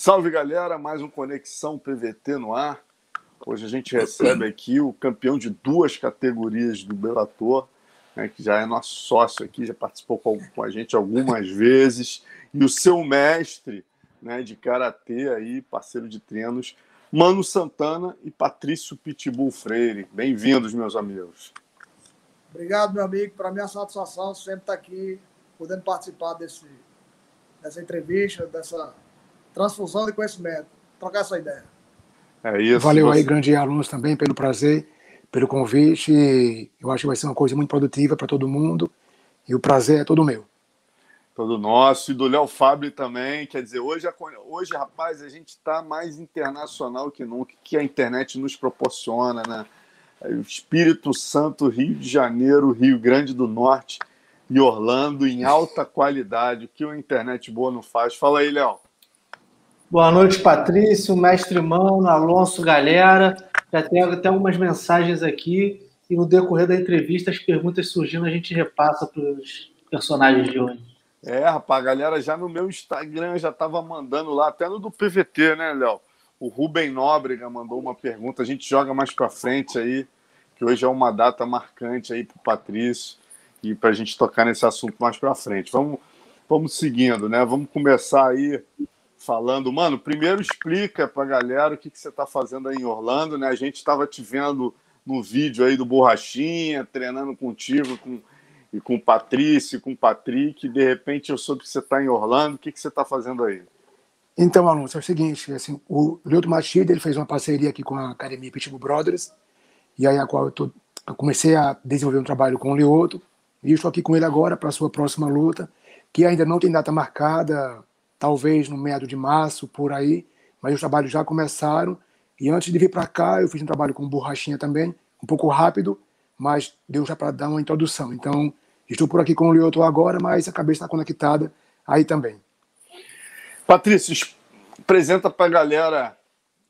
Salve galera, mais um Conexão PVT no ar. Hoje a gente recebe aqui o campeão de duas categorias do Bellator, né, que já é nosso sócio aqui, já participou com, com a gente algumas vezes, e o seu mestre né, de karatê aí, parceiro de treinos, Mano Santana e Patrício Pitbull Freire. Bem-vindos, meus amigos. Obrigado, meu amigo. Para mim é satisfação sempre estar aqui, podendo participar desse, dessa entrevista, dessa transfusão de conhecimento, trocar essa ideia. É isso. Valeu você... aí, grande alunos, também pelo prazer, pelo convite. Eu acho que vai ser uma coisa muito produtiva para todo mundo e o prazer é todo meu todo nosso, e do Léo Fábio também. Quer dizer, hoje, hoje rapaz, a gente está mais internacional que nunca, que a internet nos proporciona, né? Espírito Santo, Rio de Janeiro, Rio Grande do Norte e Orlando em alta qualidade, o que uma internet boa não faz. Fala aí, Léo. Boa noite, Patrício, mestre Mano, Alonso, galera. Já tem até algumas mensagens aqui e no decorrer da entrevista, as perguntas surgindo, a gente repassa para os personagens de hoje. É, rapaz, a galera já no meu Instagram já tava mandando lá, até no do PVT, né, Léo? O Rubem Nóbrega mandou uma pergunta, a gente joga mais para frente aí, que hoje é uma data marcante aí pro Patrício e para a gente tocar nesse assunto mais para frente. Vamos, vamos seguindo, né? Vamos começar aí falando. Mano, primeiro explica para a galera o que, que você está fazendo aí em Orlando, né? A gente estava te vendo no vídeo aí do Borrachinha, treinando contigo, com e com o Patrício, com o Patrick, de repente eu soube que você está em Orlando, o que, que você está fazendo aí? Então, Alonso, é o seguinte, assim, o Leuto Machida, ele fez uma parceria aqui com a Academia Pitbull Brothers, e aí a qual eu, tô, eu comecei a desenvolver um trabalho com o Lioto, e estou aqui com ele agora para sua próxima luta, que ainda não tem data marcada, talvez no meado de março, por aí, mas os trabalhos já começaram, e antes de vir para cá, eu fiz um trabalho com borrachinha também, um pouco rápido, mas deu já para dar uma introdução. Então, estou por aqui com o Lioto agora, mas a cabeça está conectada aí também. Patrício, apresenta para a galera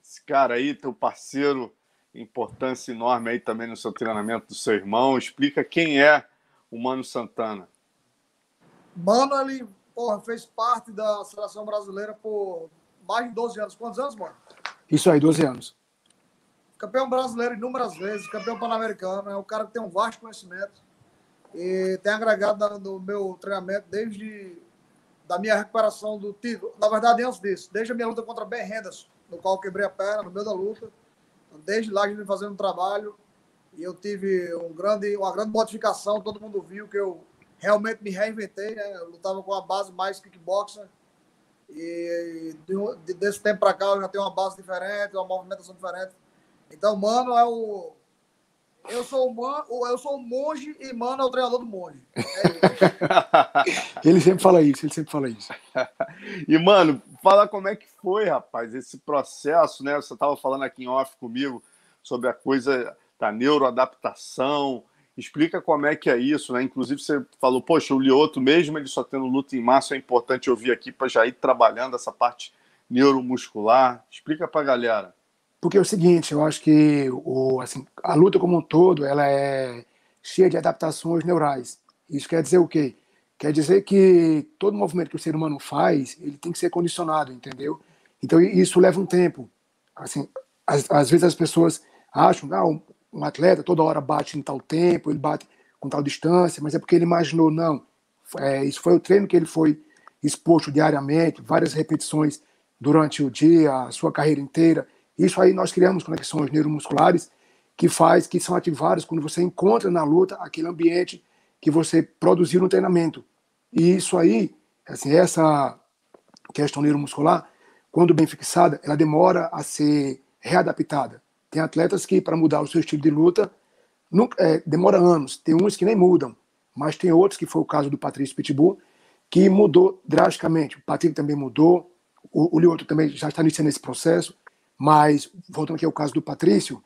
esse cara aí, teu parceiro, importância enorme aí também no seu treinamento do seu irmão. Explica quem é o Mano Santana. Mano, ele porra, fez parte da seleção brasileira por mais de 12 anos. Quantos anos, mano? Isso aí, 12 anos campeão brasileiro inúmeras vezes, campeão pan-americano, é um cara que tem um vasto conhecimento e tem agregado no meu treinamento desde da minha recuperação do título. Na verdade, antes disso, desde a minha luta contra Ben Henderson, no qual eu quebrei a perna no meio da luta. Desde lá a gente fazendo um trabalho e eu tive um grande, uma grande modificação. Todo mundo viu que eu realmente me reinventei, né? Eu lutava com a base mais kickboxer e desse tempo para cá eu já tenho uma base diferente, uma movimentação diferente então, mano é o. Eu sou o, man... eu sou o monge e mano é o treinador do monge. É ele sempre fala isso, ele sempre fala isso. e, mano, fala como é que foi, rapaz, esse processo, né? Você estava falando aqui em off comigo sobre a coisa da neuroadaptação. Explica como é que é isso, né? Inclusive, você falou, poxa, o Lioto, mesmo ele só tendo luta em março, é importante ouvir aqui para já ir trabalhando essa parte neuromuscular. Explica para a galera. Porque é o seguinte, eu acho que o, assim, a luta como um todo ela é cheia de adaptações neurais. Isso quer dizer o quê? Quer dizer que todo movimento que o ser humano faz, ele tem que ser condicionado, entendeu? Então isso leva um tempo. Assim, às, às vezes as pessoas acham, ah, um, atleta toda hora bate em tal tempo, ele bate com tal distância, mas é porque ele imaginou, não. É, isso foi o treino que ele foi exposto diariamente, várias repetições durante o dia, a sua carreira inteira. Isso aí nós criamos conexões neuromusculares que faz, que são ativadas quando você encontra na luta aquele ambiente que você produziu no treinamento. E isso aí, assim, essa questão neuromuscular, quando bem fixada, ela demora a ser readaptada. Tem atletas que, para mudar o seu estilo de luta, nunca, é, demora anos. Tem uns que nem mudam, mas tem outros, que foi o caso do Patrício Pitbull, que mudou drasticamente. O Patrick também mudou, o, o Lioto também já está iniciando esse processo. Mas, voltando aqui ao caso do Patrício,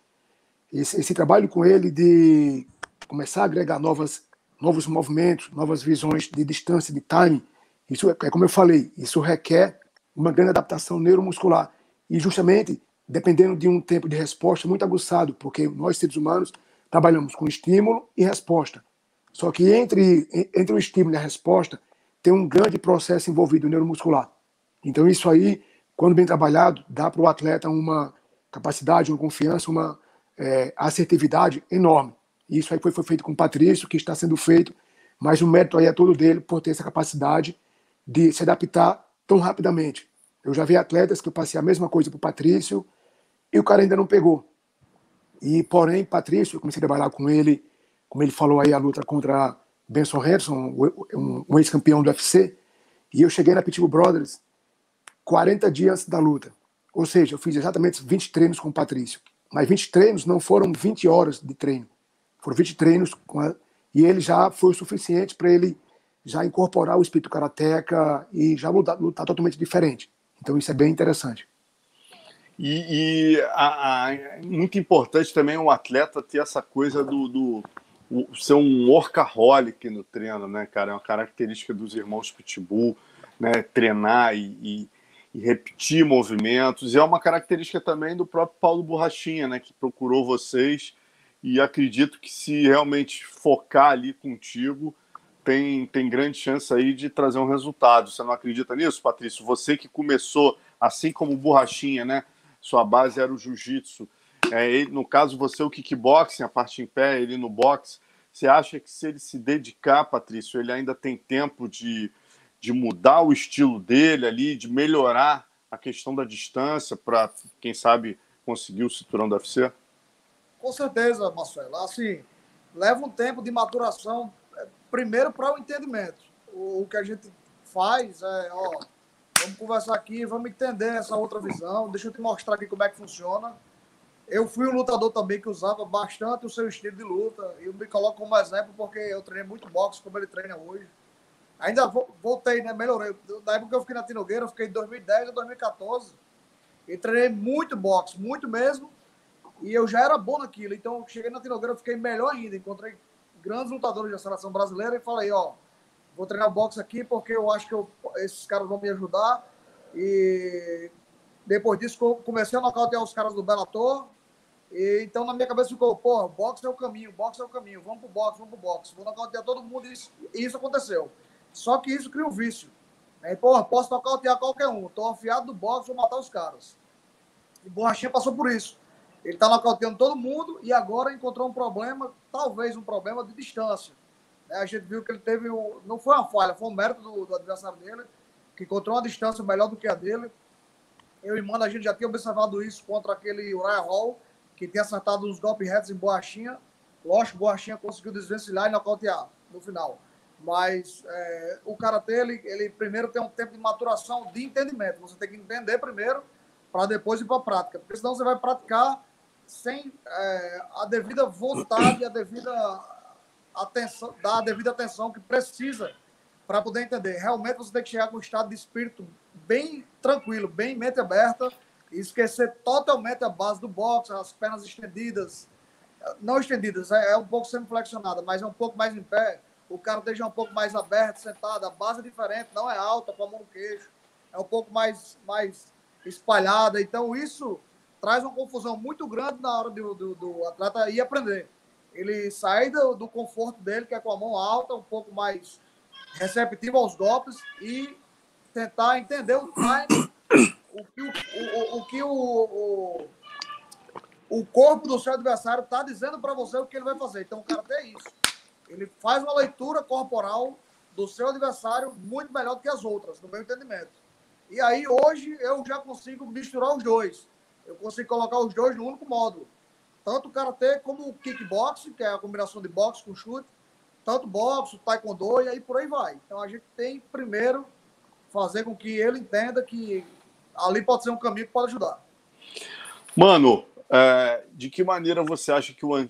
esse, esse trabalho com ele de começar a agregar novas, novos movimentos, novas visões de distância, de time, isso é, é como eu falei, isso requer uma grande adaptação neuromuscular. E justamente dependendo de um tempo de resposta muito aguçado, porque nós seres humanos trabalhamos com estímulo e resposta. Só que entre, entre o estímulo e a resposta tem um grande processo envolvido neuromuscular. Então isso aí quando bem trabalhado, dá para o atleta uma capacidade, uma confiança, uma é, assertividade enorme. Isso aí foi, foi feito com o Patrício, que está sendo feito, mas o mérito aí é todo dele por ter essa capacidade de se adaptar tão rapidamente. Eu já vi atletas que eu passei a mesma coisa para o Patrício e o cara ainda não pegou. E, porém, Patrício, eu comecei a trabalhar com ele, como ele falou aí, a luta contra Benson Henderson, um, ex-campeão do UFC, e eu cheguei na Pitbull Brothers 40 dias da luta. Ou seja, eu fiz exatamente 20 treinos com o Patrício. Mas 20 treinos não foram 20 horas de treino. Foram 20 treinos a... e ele já foi o suficiente para ele já incorporar o espírito karateca e já lutar, lutar totalmente diferente. Então isso é bem interessante. E, e a, a, muito importante também o atleta ter essa coisa do, do o, ser um workaholic no treino, né, cara? É uma característica dos irmãos Pitbull, né? Treinar e, e, e repetir movimentos. E é uma característica também do próprio Paulo Borrachinha, né? Que procurou vocês e acredito que se realmente focar ali contigo, tem, tem grande chance aí de trazer um resultado. Você não acredita nisso, Patrício? Você que começou, assim como o Borrachinha, né? Sua base era o jiu-jitsu. É, no caso, você o kickboxing, a parte em pé, ele no boxe. Você acha que se ele se dedicar, Patrício, ele ainda tem tempo de, de mudar o estilo dele ali, de melhorar a questão da distância para, quem sabe, conseguir o cinturão do UFC? Com certeza, Marcelo. Assim, leva um tempo de maturação, primeiro para o entendimento. O, o, que a gente faz é, ó, vamos conversar aqui, vamos entender essa outra visão, deixa eu te mostrar aqui como é que funciona eu fui um lutador também que usava bastante o seu estilo de luta. E eu me coloco como exemplo porque eu treinei muito boxe como ele treina hoje. Ainda voltei, né? Melhorei. Da época que eu fiquei na Tinogueira, eu fiquei de 2010 a 2014. E treinei muito boxe, muito mesmo. E eu já era bom naquilo. Então, cheguei na Tinogueira, eu fiquei melhor ainda. Encontrei grandes lutadores da seleção brasileira e falei: Ó, vou treinar boxe aqui porque eu acho que eu, esses caras vão me ajudar. E depois disso, comecei a nocautear os caras do Bellator. E, então, na minha cabeça ficou, pô, boxe é o caminho, boxe é o caminho, vamos pro boxe, vamos pro boxe. Vou nocautear todo mundo e isso, e isso aconteceu. Só que isso cria um vício. Né? Pô, posso nocautear qualquer um. Tô afiado do boxe, vou matar os caras. E Borrachinha passou por isso. Ele tá nocauteando todo mundo e agora encontrou um problema, talvez um problema de distância. Né? A gente viu que ele teve, um, não foi uma falha, foi um mérito do, do adversário dele, que encontrou uma distância melhor do que a dele. Eu e Mano, a gente já tinha observado isso contra aquele Uriah Hall, que tinha acertado uns golpes retos em Borrachinha. Lógico, Borrachinha conseguiu desvencilhar e nocautear no final. Mas é, o Karatê, ele, ele primeiro tem um tempo de maturação de entendimento. Você tem que entender primeiro para depois ir para a prática. Porque senão você vai praticar sem é, a devida vontade, a devida atenção, dar a devida atenção que precisa para poder entender. Realmente você tem que chegar com um estado de espírito bem tranquilo, bem mente aberta, e esquecer totalmente a base do boxe, as pernas estendidas, não estendidas, é, é um pouco semi-flexionada, mas é um pouco mais em pé, o cara deixa um pouco mais aberto, sentado, a base é diferente, não é alta, com a mão no queixo, é um pouco mais, mais espalhada, então isso traz uma confusão muito grande na hora do, do, do atleta ir aprender. Ele sai do, do conforto dele, que é com a mão alta, um pouco mais receptivo aos golpes e tentar entender o time o que o, o, o, que o, o, o corpo do seu adversário está dizendo para você o que ele vai fazer. Então, o cara tem isso. Ele faz uma leitura corporal do seu adversário muito melhor do que as outras, no meu entendimento. E aí, hoje, eu já consigo misturar os dois. Eu consigo colocar os dois no único módulo. Tanto o karatê como o kickboxing, que é a combinação de boxe com chute, tanto boxe, taekwondo e aí por aí vai. Então a gente tem primeiro fazer com que ele entenda que ali pode ser um caminho que pode ajudar. Mano, é, de que maneira você acha que o,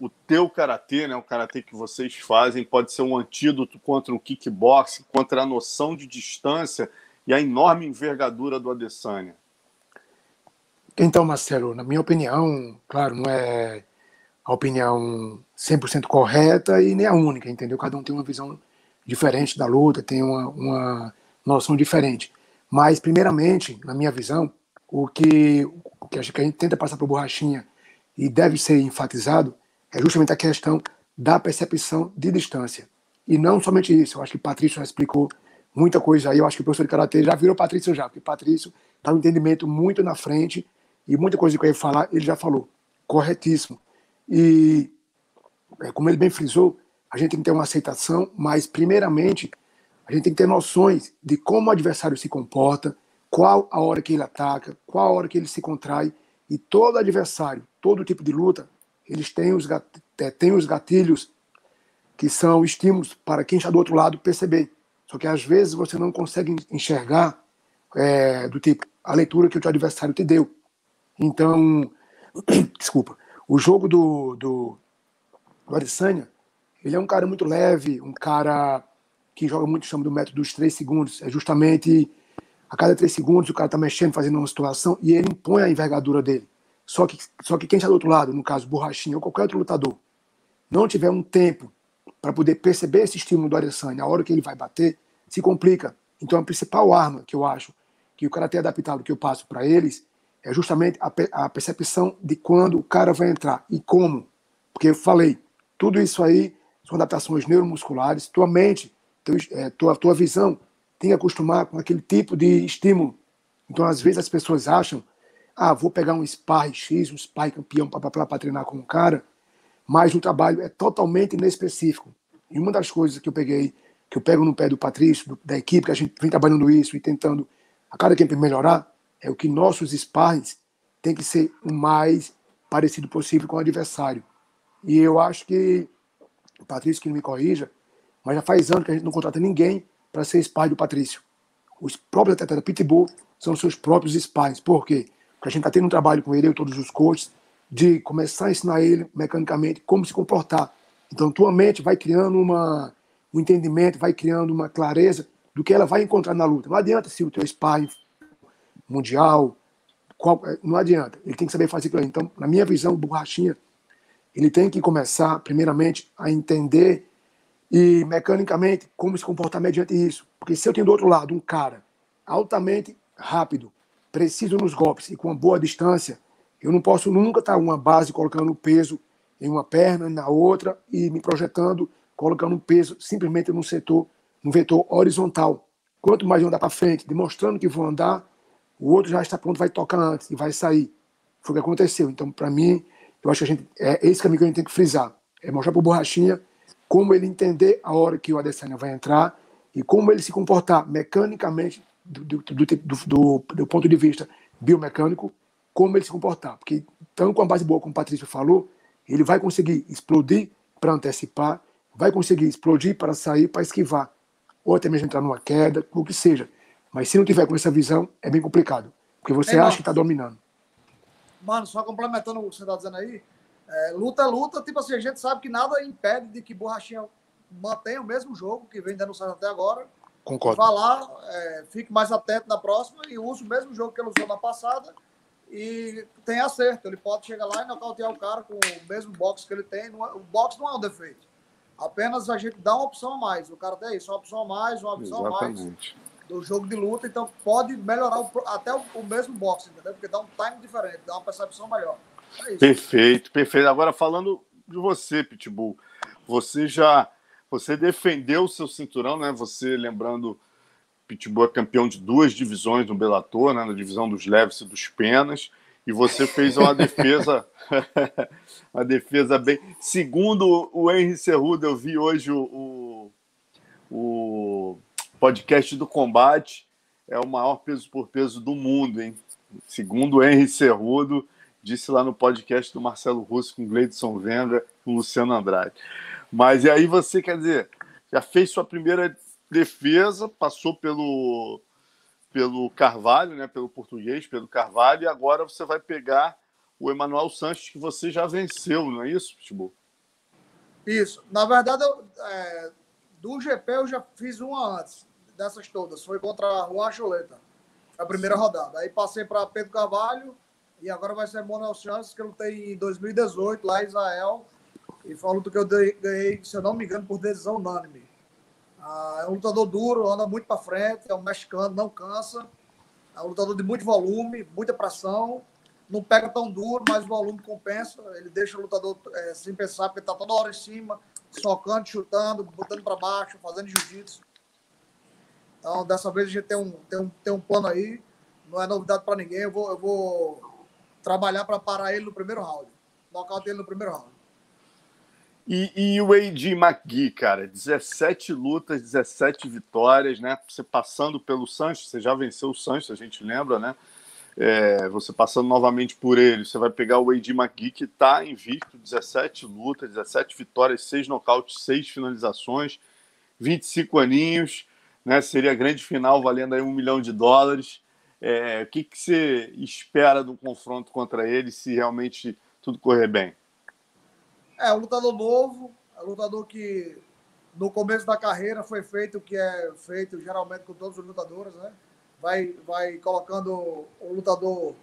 o teu karatê, né, o karatê que vocês fazem, pode ser um antídoto contra o kickboxing, contra a noção de distância e a enorme envergadura do Adesanya? Então, Marcelo, na minha opinião, claro, não é a opinião 100% correta e nem a única, entendeu? Cada um tem uma visão diferente da luta, tem uma, uma noção diferente. Mas, primeiramente, na minha visão, o que, o que a gente tenta passar para o Borrachinha e deve ser enfatizado é justamente a questão da percepção de distância. E não somente isso, eu acho que o Patrício já explicou muita coisa aí. Eu acho que o professor de Karatê já virou Patrício já, porque Patrício está um entendimento muito na frente e muita coisa que eu ia falar, ele já falou. Corretíssimo. E, é, como ele bem frisou, a gente tem que ter uma aceitação, mas, primeiramente, a gente tem que ter noções de como o adversário se comporta, qual a hora que ele ataca, qual a hora que ele se contrai. E todo adversário, todo tipo de luta, eles têm os, é, têm os gatilhos que são estímulos para quem está do outro lado perceber. Só que às vezes você não consegue enxergar é, do tipo a leitura que o teu adversário te deu. Então, desculpa, o jogo do, do, do Adesanya, ele é um cara muito leve, um cara que joga muito, chama do método dos três segundos. É justamente a cada três segundos o cara está mexendo, fazendo uma situação e ele impõe a envergadura dele. Só que, só que quem está do outro lado, no caso Borrachinha ou qualquer outro lutador, não tiver um tempo para poder perceber esse estímulo do Adesanya, a hora que ele vai bater, se complica. Então a principal arma que eu acho que o cara tem adaptado, que eu passo para eles, é justamente a, a, percepção de quando o cara vai entrar e como. Porque eu falei, tudo isso aí são adaptações neuromusculares, tua mente, teu, é, tua, tua visão tem que acostumar com aquele tipo de estímulo. Então, às vezes, as pessoas acham, ah, vou pegar um sparring X, um sparring campeão para treinar com um cara, mas o trabalho é totalmente inespecífico. E uma das coisas que eu peguei, que eu pego no pé do Patrício, do, da equipe, que a gente vem trabalhando isso e tentando a cada tempo melhorar, é o que nossos sparrings tem que ser o mais parecido possível com o adversário. E eu acho que, o Patrício que não me corrija, mas já faz anos que a gente não contrata ninguém para ser sparring do Patrício. Os próprios atletas da Pitbull são seus próprios sparrings. Por quê? Porque a gente está tendo um trabalho com ele, eu todos os coaches, de começar a ensinar ele mecanicamente como se comportar. Então, tua mente vai criando uma, um entendimento, vai criando uma clareza do que ela vai encontrar na luta. Não adianta se o teu sparring mundial, qual, é, não adianta. Ele tem que saber fazer aquilo. Então, na minha visão, Borrachinha, ele tem que começar, primeiramente, a entender e mecanicamente como se comportar mediante isso. Porque se eu tenho do outro lado um cara altamente rápido, preciso nos golpes e com uma boa distância, eu não posso nunca estar uma base colocando peso em uma perna, na outra e me projetando, colocando peso simplesmente num setor, num vetor horizontal. Quanto mais eu andar para frente, demonstrando que vou andar, o outro já está pronto, vai tocar antes e vai sair. Foi o que aconteceu. Então, para mim, eu acho que a gente, é esse caminho que a gente tem que frisar. É mostrar para o Borrachinha como ele entender a hora que o Adesanya vai entrar e como ele se comportar mecanicamente do, do, do, do, ponto de vista biomecânico, como ele se comportar. Porque, tanto com a base boa, como o Patrício falou, ele vai conseguir explodir para antecipar, vai conseguir explodir para sair, para esquivar, ou até mesmo entrar numa queda, o que seja. Mas se não tiver com essa visão, é bem complicado. Porque você Ei, acha que está dominando. Mano, só complementando o que você está dizendo aí, é, luta é luta, tipo assim, a gente sabe que nada impede de que Borrachinha mantenha o mesmo jogo que vem dando certo até agora. Concordo. Falar, é, fique mais atento na próxima e use o mesmo jogo que ele usou na passada e tem acerto. Ele pode chegar lá e nocautear o cara com o mesmo box que ele tem. É, o box não é um defeito. Apenas a gente dá uma opção a mais. O cara tem isso, uma opção a mais, uma opção a mais do jogo de luta, então pode melhorar o, até o, o, mesmo boxe, entendeu? Porque dá um time diferente, dá uma percepção melhor. É perfeito, perfeito. Agora falando de você, Pitbull, você já você defendeu o seu cinturão, né? Você lembrando Pitbull é campeão de duas divisões no Bellator, né? Na divisão dos leves e dos penas. E você fez uma defesa, uma defesa bem. Segundo o Henry Cerrudo, eu vi hoje o, o, o podcast do combate é o maior peso por peso do mundo, hein? Segundo Henry Cerrudo, disse lá no podcast do Marcelo Russo com Gleidson Venga com Luciano Andrade. Mas e aí você, quer dizer, já fez sua primeira defesa, passou pelo pelo Carvalho, né, pelo português, pelo Carvalho, e agora você vai pegar o Emanuel Sanches, que você já venceu, não é isso, Pitbull? Isso. Na verdade, eu, é, do GP eu já fiz uma antes dessas todas. Foi contra Juan Chuleta, a primeira rodada. Aí passei para Pedro Carvalho e agora vai ser Manuel Chances, que eu lutei em 2018 lá em Israel. E foi uma luta que eu ganhei, se eu não me engano, por decisão unânime. Ah, é um lutador duro, anda muito para frente, é um mexicano, não cansa. É um lutador de muito volume, muita pressão. Não pega tão duro, mas o volume compensa. Ele deixa o lutador é, sem pensar, porque está toda hora em cima, socando, chutando, botando para baixo, fazendo jiu-jitsu. Então, dessa vez a gente tem um, tem um, tem um plano aí, não é novidade para ninguém. Eu vou, eu vou trabalhar para parar ele no primeiro round. Nocaute ele no primeiro round. E, e o AD McGee, cara, 17 lutas, 17 vitórias, né? Você passando pelo Sanches, você já venceu o Sanches, a gente lembra, né? É, você passando novamente por ele, você vai pegar o AD McGee, que está invicto, 17 lutas, 17 vitórias, 6 nocautes, 6 finalizações, 25 aninhos, né? Seria a grande final valendo aí um milhão de dólares. É, o que, que você espera do confronto contra ele se realmente tudo correr bem? É, um lutador novo, é um lutador que no começo da carreira foi feito o que é feito geralmente com todos os lutadores, né? Vai, vai colocando o lutador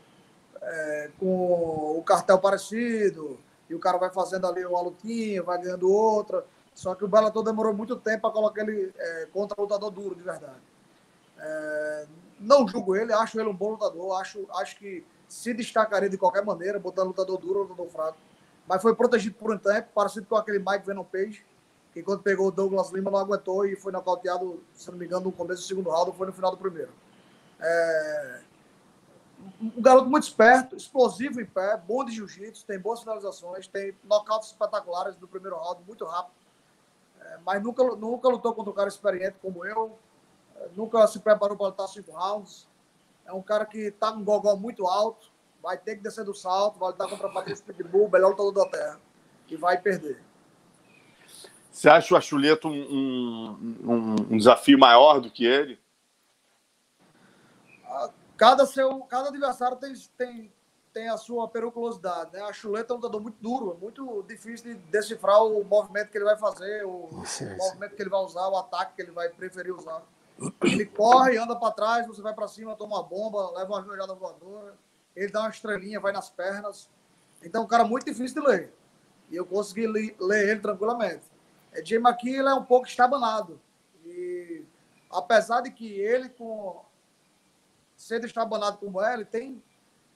é, com o cartel parecido, e o cara vai fazendo ali uma lutinha, vai ganhando outra. Só que o Bellator demorou muito tempo para colocar ele é, contra lutador duro, de verdade. É, não julgo ele, acho ele um bom lutador, acho, acho que se destacaria de qualquer maneira, botando lutador duro ou lutador fraco mas foi protegido por um tempo, parecido com aquele Mike Venom Page, que quando pegou o Douglas Lima não aguentou e foi nocauteado, se não me engano, no começo do segundo round ou foi no final do primeiro. É... Um garoto muito esperto, explosivo em pé, bom de jiu-jitsu, tem boas finalizações, tem nocautes espetaculares no primeiro round, muito rápido. É, mas nunca, nunca lutou contra um cara experiente como eu, é, nunca se preparou para lutar cinco rounds. É um cara que está com um gogó muito alto, vai ter que descer do salto, vai lutar contra a Patrícia Pitbull, melhor lutador da Terra, e vai perder. Você acha o Achuleto um, um, um, desafio maior do que ele? Cada, seu, cada adversário tem, tem, tem a sua periculosidade. Né? A Chuleta é um lutador muito duro, é muito difícil de decifrar o movimento que ele vai fazer, o, o movimento que ele vai usar, o ataque que ele vai preferir usar. Ele corre, anda para trás, você vai para cima, toma uma bomba, leva uma joelhada voadora ele dá uma estrelinha, vai nas pernas. Então, é um cara muito difícil de ler. E eu consegui ler, ele tranquilamente. É, Jay McKee, ele é um pouco estabanado. E apesar de que ele, com sendo estabanado como é, ele tem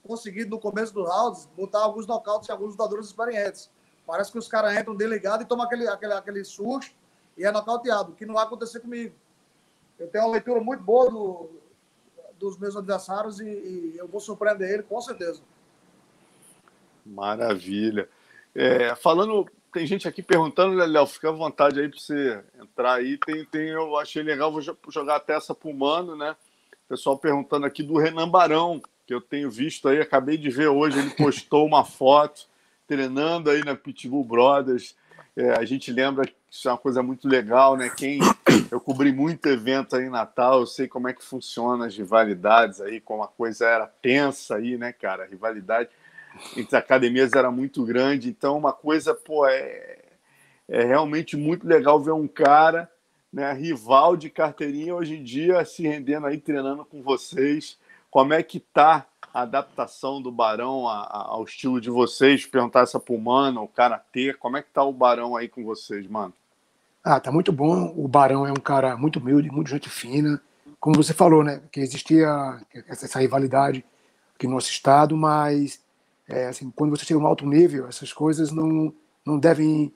conseguido, no começo do round, botar alguns nocautes em alguns lutadores experientes. Parece que os caras entram delegados e tomam aquele, aquele, aquele susto e é nocauteado, que não vai acontecer comigo. Eu tenho uma leitura muito boa do, dos meus adversários e, e, eu vou surpreender ele com certeza. Maravilha. É, falando, tem gente aqui perguntando, né, Léo, fica à vontade aí para você entrar aí. Tem, tem, eu achei legal, vou jogar até essa para o Mano, né? Pessoal perguntando aqui do Renan Barão, que eu tenho visto aí, acabei de ver hoje, ele postou uma foto treinando aí na Pitbull Brothers. É, a gente lembra que isso é uma coisa muito legal, né? Quem eu cobri muito evento aí em Natal, eu sei como é que funciona as rivalidades aí, como a coisa era tensa aí, né, cara? A rivalidade entre academias era muito grande, então uma coisa, pô, é, é realmente muito legal ver um cara, né, rival de carteirinha hoje em dia se rendendo aí, treinando com vocês. Como é que tá a adaptação do Barão ao estilo de vocês? Perguntar essa pro Mano, o Karatê, como é que tá o Barão aí com vocês, mano? Ah, tá muito bom. O Barão é um cara muito humilde, muito gente fina. Como você falou, né? Que existia essa rivalidade aqui no nosso estado, mas é, assim, quando você chega a um alto nível, essas coisas não, não devem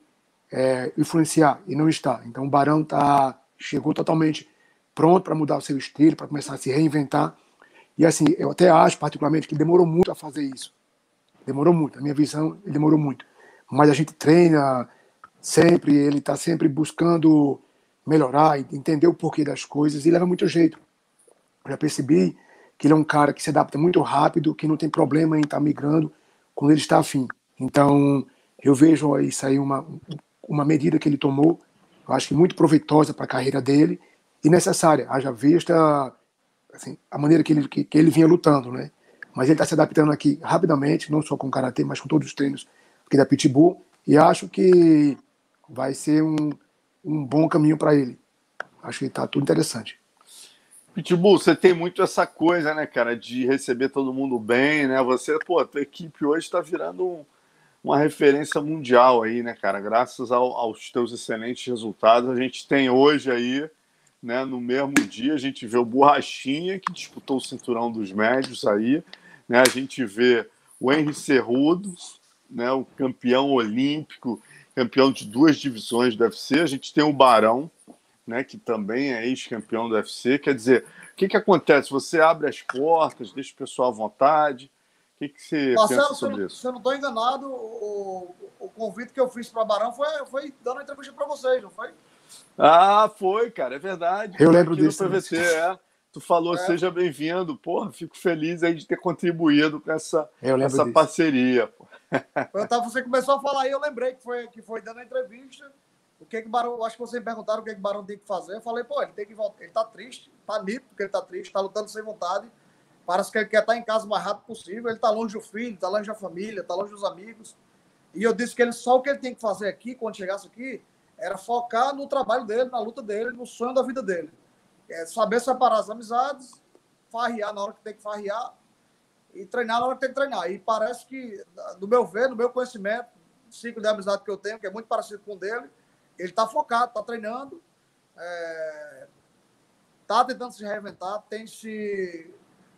é, influenciar e não está. Então o Barão tá, chegou totalmente pronto para mudar o seu estilo, para começar a se reinventar. E assim, eu até acho particularmente que demorou muito a fazer isso. Demorou muito. A minha visão, demorou muito. Mas a gente treina, sempre, ele está sempre buscando melhorar, entender o porquê das coisas e leva muito jeito. Eu já percebi que ele é um cara que se adapta muito rápido, que não tem problema em estar tá migrando quando ele está afim. Então, eu vejo isso aí uma, uma medida que ele tomou, eu acho que muito proveitosa para a carreira dele e necessária, haja vista assim, a maneira que ele, que, que ele vinha lutando, né? Mas ele está se adaptando aqui rapidamente, não só com o Karatê, mas com todos os treinos aqui da Pitbull, e acho que vai ser um, um bom caminho para ele. Acho que está tudo interessante. Pitbull, você tem muito essa coisa, né, cara, de receber todo mundo bem, né? Você, pô, a tua equipe hoje está virando um, uma referência mundial aí, né, cara? Graças ao, aos teus excelentes resultados, a gente tem hoje aí, né, no mesmo dia, a gente vê o Borrachinha, que disputou o cinturão dos médios aí, né? A gente vê o Henry Cerrudo, né, o campeão olímpico campeão de duas divisões do UFC. A gente tem o Barão, né, que também é ex-campeão do UFC. Quer dizer, o que, que acontece? Você abre as portas, deixa o pessoal à vontade. O que, que você Marcelo, pensa sobre se isso? Se eu não estou enganado, o, o convite que eu fiz para Barão foi, foi dando uma entrevista para vocês, não foi? Ah, foi, cara, é verdade. Eu lembro disso. No PVC, é. Tu falou, é. seja bem-vindo. Porra, fico feliz aí de ter contribuído com essa, essa parceria. Tava, você começou a falar aí, eu lembrei que foi, que foi dando a entrevista. O que que Barão, acho que vocês me perguntaram o que que Barão tem que fazer. Eu falei, pô, ele tem que voltar. Ele tá triste, tá nítido porque ele tá triste, tá lutando sem vontade. Parece que ele quer estar em casa o mais rápido possível. Ele tá longe do filho, tá longe da família, tá longe dos amigos. E eu disse que ele só o que ele tem que fazer aqui, quando chegasse aqui, era focar no trabalho dele, na luta dele, no sonho da vida dele é saber separar as amizades, farrear na hora que tem que farrear e treinar na hora que tem que treinar. E parece que, do meu ver, no meu conhecimento, ciclo de amizade que eu tenho, que é muito parecido com o dele, ele está focado, está treinando, está é, tentando se reinventar, tem se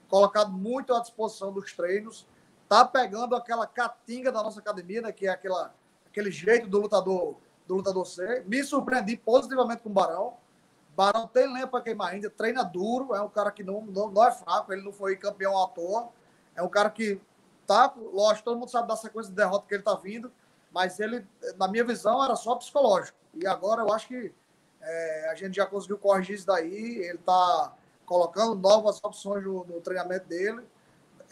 colocado muito à disposição dos treinos, está pegando aquela catinga da nossa academia, né, que é aquela, aquele jeito do lutador do lutador ser. Me surpreendi positivamente com o Barão. Barão tem lenha para queimar ainda, treina duro, é um cara que não, não, não é fraco, ele não foi campeão à toa. É um cara que tá, lógico, todo mundo sabe da sequência de derrota que ele tá vindo, mas ele, na minha visão, era só psicológico. E agora eu acho que é, a gente já conseguiu corrigir isso daí, ele tá colocando novas opções no, no treinamento dele,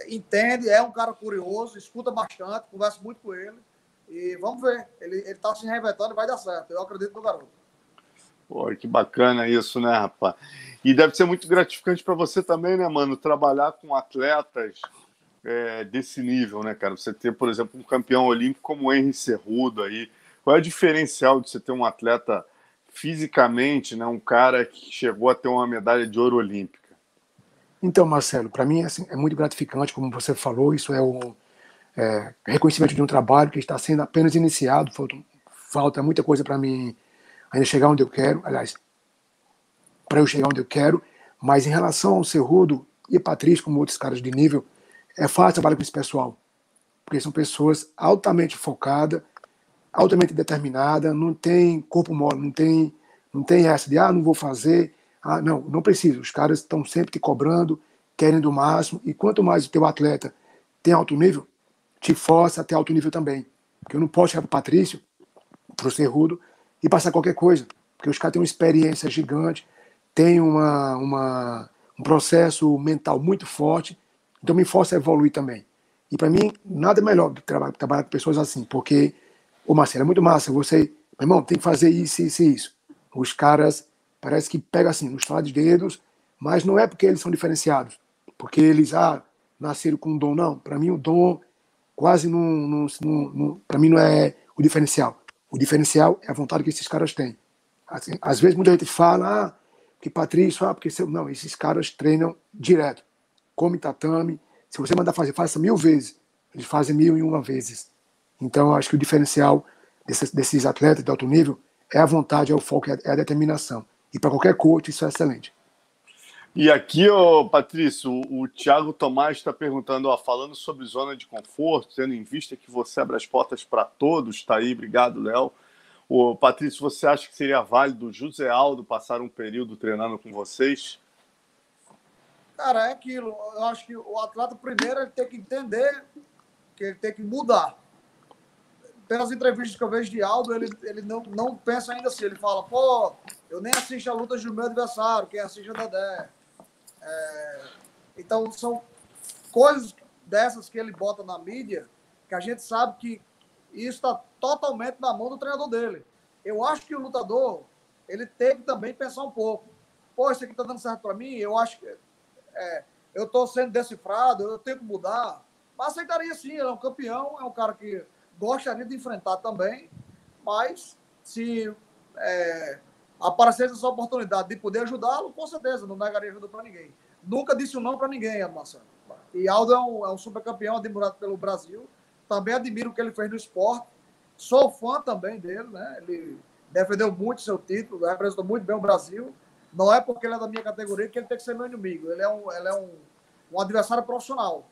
entende, é um cara curioso, escuta bastante, conversa muito com ele. E vamos ver, ele, ele tá se reinventando e vai dar certo. Eu acredito no garoto. Pô, que bacana isso, né, rapaz? E deve ser muito gratificante para você também, né, mano? Trabalhar com atletas é, desse nível, né, cara? Você ter, por exemplo, um campeão olímpico como o Henry Cerrudo aí. Qual é o diferencial de você ter um atleta fisicamente, né? Um cara que chegou a ter uma medalha de ouro olímpica? Então, Marcelo, para mim assim, é muito gratificante, como você falou, isso é o é, reconhecimento de um trabalho que está sendo apenas iniciado, falta, falta muita coisa para mim ainda chegar onde eu quero, aliás, para eu chegar onde eu quero, mas em relação ao Cerrudo e a Patrícia, como outros caras de nível, é fácil trabalhar com esse pessoal, porque são pessoas altamente focadas, altamente determinadas, não tem corpo mole, não tem, não tem essa de, ah, não vou fazer, ah, não, não precisa, os caras estão sempre te cobrando, querem do máximo, e quanto mais o teu atleta tem alto nível, te força a ter alto nível também, porque eu não posso chegar para o Patrício, para o Cerrudo, e passar qualquer coisa. Porque os caras têm uma experiência gigante, têm uma, uma, um processo mental muito forte, então me força a evoluir também. E para mim, nada melhor do que trabalhar, trabalhar com pessoas assim, porque, ô Marcelo, é muito massa, você, meu irmão, tem que fazer isso, isso e isso. Os caras parece que pegam assim, nos estados de dedos, mas não é porque eles são diferenciados, porque eles ah, nasceram com um dom, não. Para mim, o dom quase não, não, não, não para mim não é o diferencial. O diferencial é a vontade que esses caras têm. Assim, às vezes muita gente fala, ah, que Patrício, ah, porque seu... não, esses caras treinam direto. Come tatame. Se você mandar fazer, faça mil vezes. Eles fazem mil e uma vezes. Então, eu acho que o diferencial desses, desses atletas de alto nível é a vontade, é o foco, é a determinação. E para qualquer coach, isso é excelente. E aqui, ô, Patrício, o, o Thiago Tomás está perguntando, ó, falando sobre zona de conforto, tendo em vista que você abre as portas para todos, está aí, obrigado, Léo. O Patrício, você acha que seria válido o José Aldo passar um período treinando com vocês? Cara, é aquilo. Eu acho que o atleta primeiro ele tem que entender que ele tem que mudar. Pelas entrevistas que eu vejo de Aldo, ele, ele não, não pensa ainda assim. Ele fala, pô, eu nem assisto a luta do meu adversário, quem assiste é o Dedé. É, então, são coisas dessas que ele bota na mídia que a gente sabe que isso está totalmente na mão do treinador dele. Eu acho que o lutador ele tem que também pensar um pouco. Pô, isso aqui está dando certo para mim, eu acho que é, eu estou sendo decifrado, eu tenho que mudar. Mas aceitaria sim, ele é um campeão, é um cara que gostaria de enfrentar também, mas se é, aparecesse essa oportunidade de poder ajudá-lo, com certeza, não negaria ajuda para ninguém. Nunca disse um não para ninguém, Marcelo. E Aldo é um, é um super campeão admirado pelo Brasil. Também admiro o que ele fez no esporte. Sou fã também dele, né? Ele defendeu muito seu título, representou muito bem o Brasil. Não é porque ele é da minha categoria que ele tem que ser meu inimigo. Ele é um, ele é um, um adversário profissional.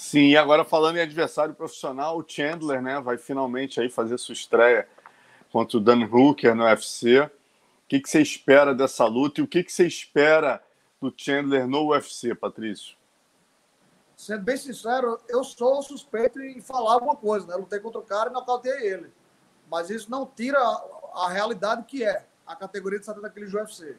Sim, e agora falando em adversário profissional, o Chandler, né, vai finalmente aí fazer sua estreia contra o Dan Hooker no UFC. que, que você espera dessa luta e o que, que você espera do Chandler no UFC, Patrício? Sendo bem sincero, eu sou suspeito em falar alguma coisa, né? Eu lutei contra o cara e nocauteei ele. Mas isso não tira a, a realidade que é a categoria de 70 quilos do UFC.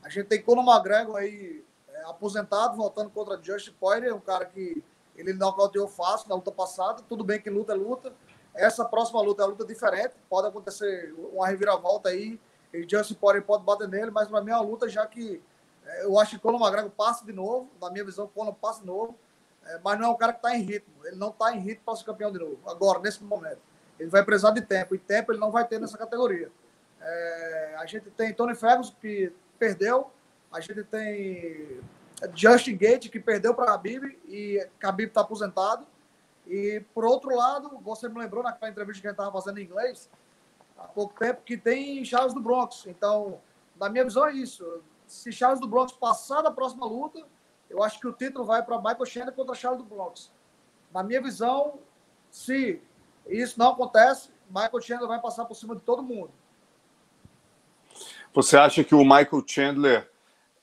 A gente tem Conor McGregor aí é, aposentado, voltando contra Justin Poirier, um cara que ele nocauteou fácil na luta passada. Tudo bem que luta é luta. Essa próxima luta é uma luta diferente. Pode acontecer uma reviravolta aí. E Justin Poirier pode bater nele, mas para mim é uma luta já que é, eu acho que Conor McGregor passa de novo. Na minha visão, Conor passa de novo. É, mas não é um cara que está em ritmo. Ele não está em ritmo para ser campeão de novo. Agora, nesse momento. Ele vai precisar de tempo. E tempo ele não vai ter nessa categoria. É, a gente tem Tony Ferguson, que perdeu. A gente tem Justin Gate, que perdeu para Khabib e Khabib está aposentado. E, por outro lado, você me lembrou naquela entrevista que a gente estava fazendo em inglês, há pouco tempo, que tem Charles do Bronx. Então, na minha visão, é isso. Se Charles do Bronx passar da próxima luta, eu acho que o título vai para Michael Chandler contra Charles do Bronx. Na minha visão, se isso não acontece, Michael Chandler vai passar por cima de todo mundo. Você acha que o Michael Chandler